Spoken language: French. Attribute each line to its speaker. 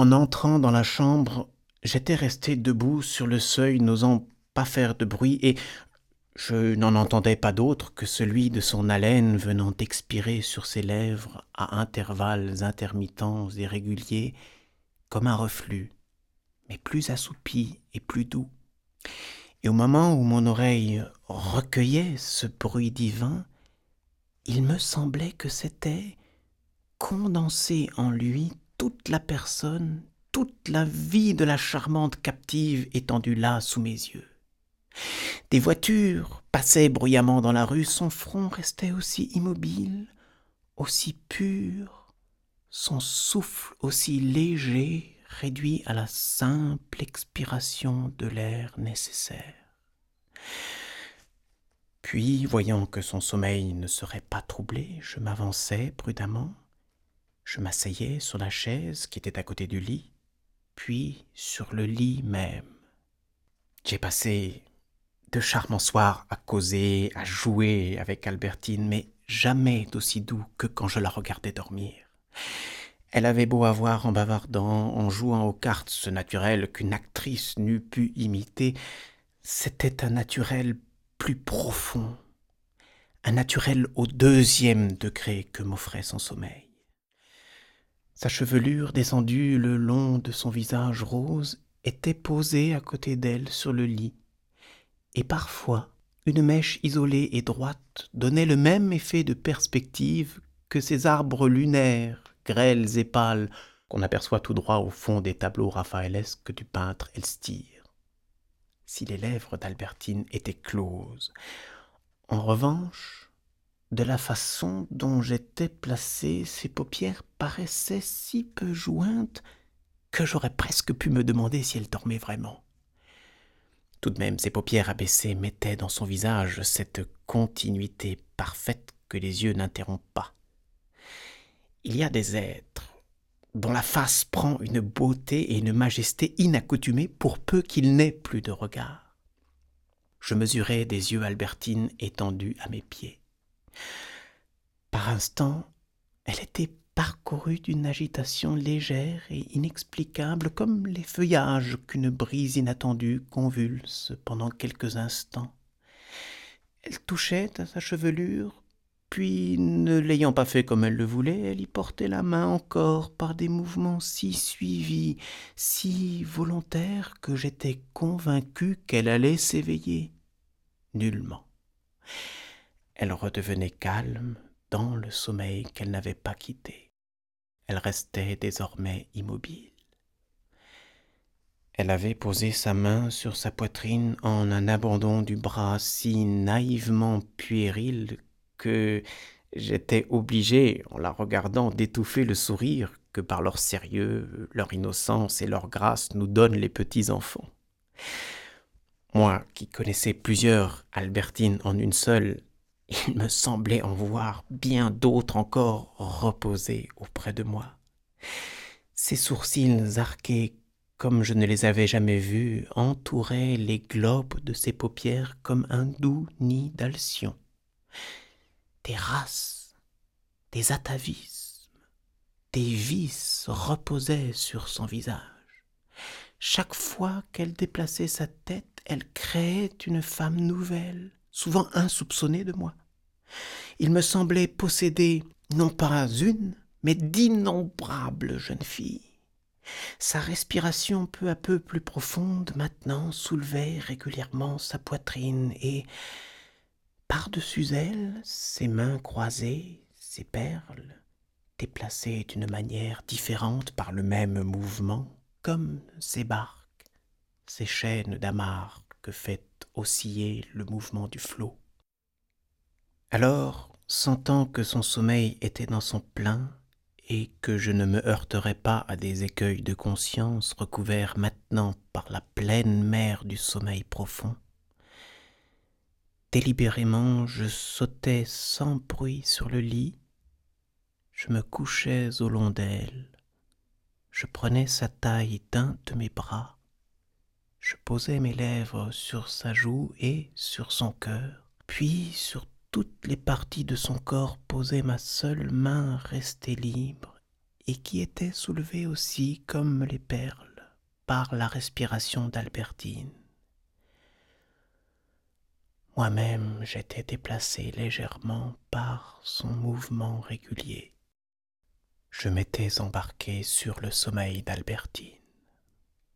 Speaker 1: En entrant dans la chambre, j'étais resté debout sur le seuil, n'osant pas faire de bruit, et je n'en entendais pas d'autre que celui de son haleine venant expirer sur ses lèvres à intervalles intermittents et réguliers, comme un reflux, mais plus assoupi et plus doux. Et au moment où mon oreille recueillait ce bruit divin, il me semblait que c'était condenser en lui toute la personne, toute la vie de la charmante captive étendue là sous mes yeux. Des voitures passaient bruyamment dans la rue, son front restait aussi immobile, aussi pur, son souffle aussi léger, réduit à la simple expiration de l'air nécessaire. Puis, voyant que son sommeil ne serait pas troublé, je m'avançai prudemment, je m'asseyais sur la chaise qui était à côté du lit, puis sur le lit même. J'ai passé de charmants soirs à causer, à jouer avec Albertine, mais jamais d'aussi doux que quand je la regardais dormir. Elle avait beau avoir en bavardant, en jouant aux cartes ce naturel qu'une actrice n'eût pu imiter, c'était un naturel plus profond, un naturel au deuxième degré que m'offrait son sommeil. Sa chevelure descendue le long de son visage rose était posée à côté d'elle sur le lit, et parfois une mèche isolée et droite donnait le même effet de perspective que ces arbres lunaires grêles et pâles qu'on aperçoit tout droit au fond des tableaux raphaëlesques du peintre Elstir. Si les lèvres d'Albertine étaient closes. En revanche, de la façon dont j'étais placé, ses paupières paraissaient si peu jointes que j'aurais presque pu me demander si elle dormait vraiment. Tout de même, ses paupières abaissées mettaient dans son visage cette continuité parfaite que les yeux n'interrompent pas il y a des êtres dont la face prend une beauté et une majesté inaccoutumées pour peu qu'il n'ait plus de regard. Je mesurais des yeux Albertine étendus à mes pieds. Par instants, elle était parcourue d'une agitation légère et inexplicable comme les feuillages qu'une brise inattendue convulse pendant quelques instants. Elle touchait à sa chevelure, puis, ne l'ayant pas fait comme elle le voulait, elle y portait la main encore par des mouvements si suivis, si volontaires, que j'étais convaincu qu'elle allait s'éveiller. Nullement. Elle redevenait calme dans le sommeil qu'elle n'avait pas quitté. Elle restait désormais immobile. Elle avait posé sa main sur sa poitrine en un abandon du bras si naïvement puéril que j'étais obligé, en la regardant, d'étouffer le sourire que par leur sérieux, leur innocence et leur grâce nous donnent les petits enfants. Moi, qui connaissais plusieurs Albertines en une seule, il me semblait en voir bien d'autres encore reposées auprès de moi. Ses sourcils arqués comme je ne les avais jamais vus entouraient les globes de ses paupières comme un doux nid d'alcyon des races, des atavismes, des vices reposaient sur son visage. Chaque fois qu'elle déplaçait sa tête, elle créait une femme nouvelle, souvent insoupçonnée de moi. Il me semblait posséder non pas une, mais d'innombrables jeunes filles. Sa respiration peu à peu plus profonde maintenant soulevait régulièrement sa poitrine et par-dessus elle, ses mains croisées, ses perles, déplacées d'une manière différente par le même mouvement, comme ses barques, ces chaînes d'amarre que fait osciller le mouvement du flot. Alors, sentant que son sommeil était dans son plein, et que je ne me heurterais pas à des écueils de conscience recouverts maintenant par la pleine mer du sommeil profond, Délibérément, je sautais sans bruit sur le lit, je me couchais au long d'elle, je prenais sa taille d'un de mes bras, je posais mes lèvres sur sa joue et sur son cœur, puis sur toutes les parties de son corps posais ma seule main restée libre, et qui était soulevée aussi comme les perles par la respiration d'Albertine. Moi-même j'étais déplacé légèrement par son mouvement régulier. Je m'étais embarqué sur le sommeil d'Albertine.